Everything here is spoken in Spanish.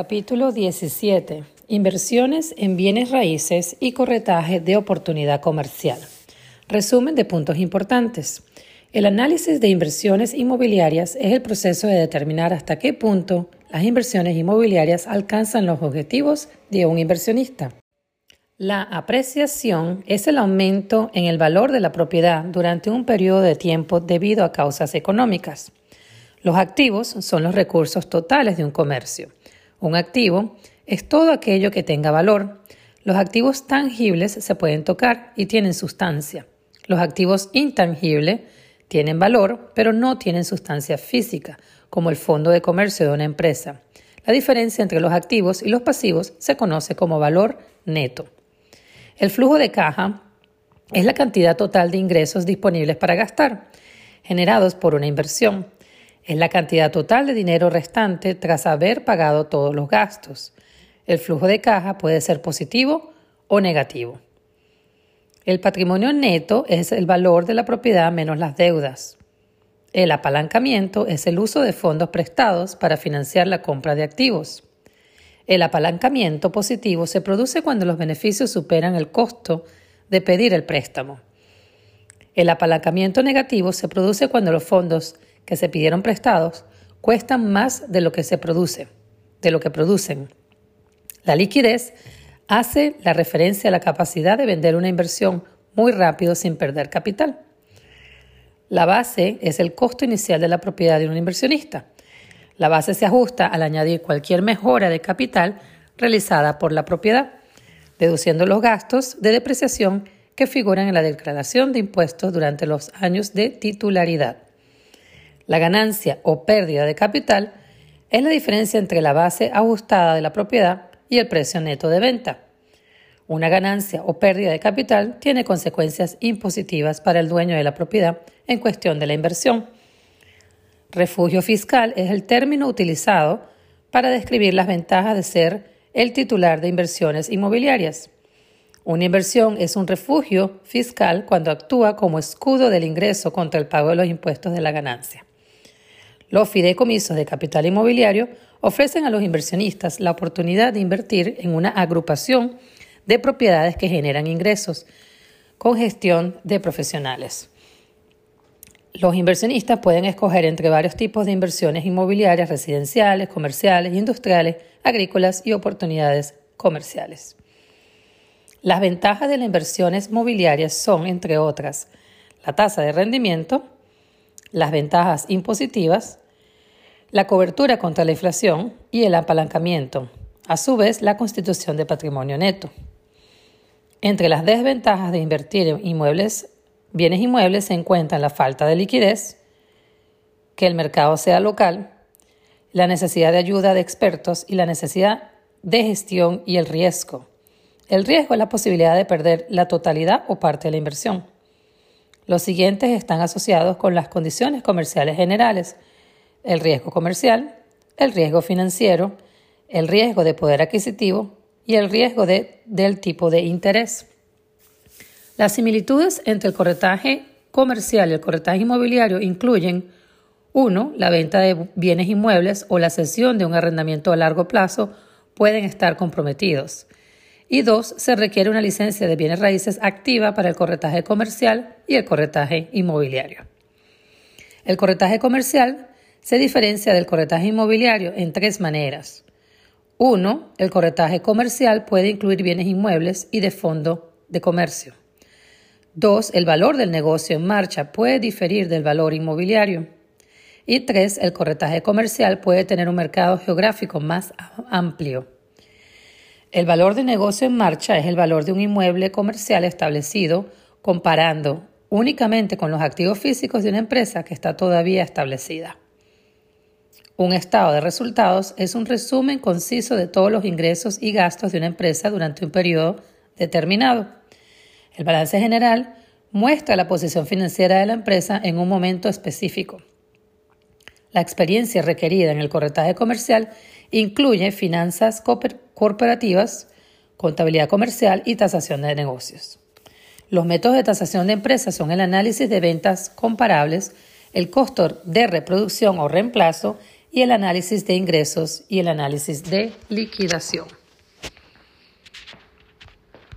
Capítulo 17. Inversiones en bienes raíces y corretaje de oportunidad comercial. Resumen de puntos importantes. El análisis de inversiones inmobiliarias es el proceso de determinar hasta qué punto las inversiones inmobiliarias alcanzan los objetivos de un inversionista. La apreciación es el aumento en el valor de la propiedad durante un periodo de tiempo debido a causas económicas. Los activos son los recursos totales de un comercio. Un activo es todo aquello que tenga valor. Los activos tangibles se pueden tocar y tienen sustancia. Los activos intangibles tienen valor, pero no tienen sustancia física, como el fondo de comercio de una empresa. La diferencia entre los activos y los pasivos se conoce como valor neto. El flujo de caja es la cantidad total de ingresos disponibles para gastar, generados por una inversión. Es la cantidad total de dinero restante tras haber pagado todos los gastos. El flujo de caja puede ser positivo o negativo. El patrimonio neto es el valor de la propiedad menos las deudas. El apalancamiento es el uso de fondos prestados para financiar la compra de activos. El apalancamiento positivo se produce cuando los beneficios superan el costo de pedir el préstamo. El apalancamiento negativo se produce cuando los fondos que se pidieron prestados cuestan más de lo que se produce, de lo que producen. La liquidez hace la referencia a la capacidad de vender una inversión muy rápido sin perder capital. La base es el costo inicial de la propiedad de un inversionista. La base se ajusta al añadir cualquier mejora de capital realizada por la propiedad, deduciendo los gastos de depreciación que figuran en la declaración de impuestos durante los años de titularidad. La ganancia o pérdida de capital es la diferencia entre la base ajustada de la propiedad y el precio neto de venta. Una ganancia o pérdida de capital tiene consecuencias impositivas para el dueño de la propiedad en cuestión de la inversión Refugio fiscal es el término utilizado para describir las ventajas de ser el titular de inversiones inmobiliarias. Una inversión es un refugio fiscal cuando actúa como escudo del ingreso contra el pago de los impuestos de la ganancia. Los fideicomisos de capital inmobiliario ofrecen a los inversionistas la oportunidad de invertir en una agrupación de propiedades que generan ingresos con gestión de profesionales. Los inversionistas pueden escoger entre varios tipos de inversiones inmobiliarias residenciales, comerciales, industriales, agrícolas y oportunidades comerciales. Las ventajas de las inversiones mobiliarias son, entre otras, la tasa de rendimiento, las ventajas impositivas, la cobertura contra la inflación y el apalancamiento, a su vez la constitución de patrimonio neto. Entre las desventajas de invertir en inmuebles bienes inmuebles se encuentran la falta de liquidez, que el mercado sea local, la necesidad de ayuda de expertos y la necesidad de gestión y el riesgo. El riesgo es la posibilidad de perder la totalidad o parte de la inversión. Los siguientes están asociados con las condiciones comerciales generales, el riesgo comercial, el riesgo financiero, el riesgo de poder adquisitivo y el riesgo de, del tipo de interés. Las similitudes entre el corretaje comercial y el corretaje inmobiliario incluyen 1. La venta de bienes inmuebles o la cesión de un arrendamiento a largo plazo pueden estar comprometidos. Y 2. Se requiere una licencia de bienes raíces activa para el corretaje comercial y el corretaje inmobiliario. El corretaje comercial se diferencia del corretaje inmobiliario en tres maneras. 1. El corretaje comercial puede incluir bienes inmuebles y de fondo de comercio. Dos, el valor del negocio en marcha puede diferir del valor inmobiliario. Y tres, el corretaje comercial puede tener un mercado geográfico más amplio. El valor de negocio en marcha es el valor de un inmueble comercial establecido comparando únicamente con los activos físicos de una empresa que está todavía establecida. Un estado de resultados es un resumen conciso de todos los ingresos y gastos de una empresa durante un periodo determinado. El balance general muestra la posición financiera de la empresa en un momento específico. La experiencia requerida en el corretaje comercial incluye finanzas corporativas, contabilidad comercial y tasación de negocios. Los métodos de tasación de empresas son el análisis de ventas comparables, el costo de reproducción o reemplazo, y el análisis de ingresos y el análisis de liquidación.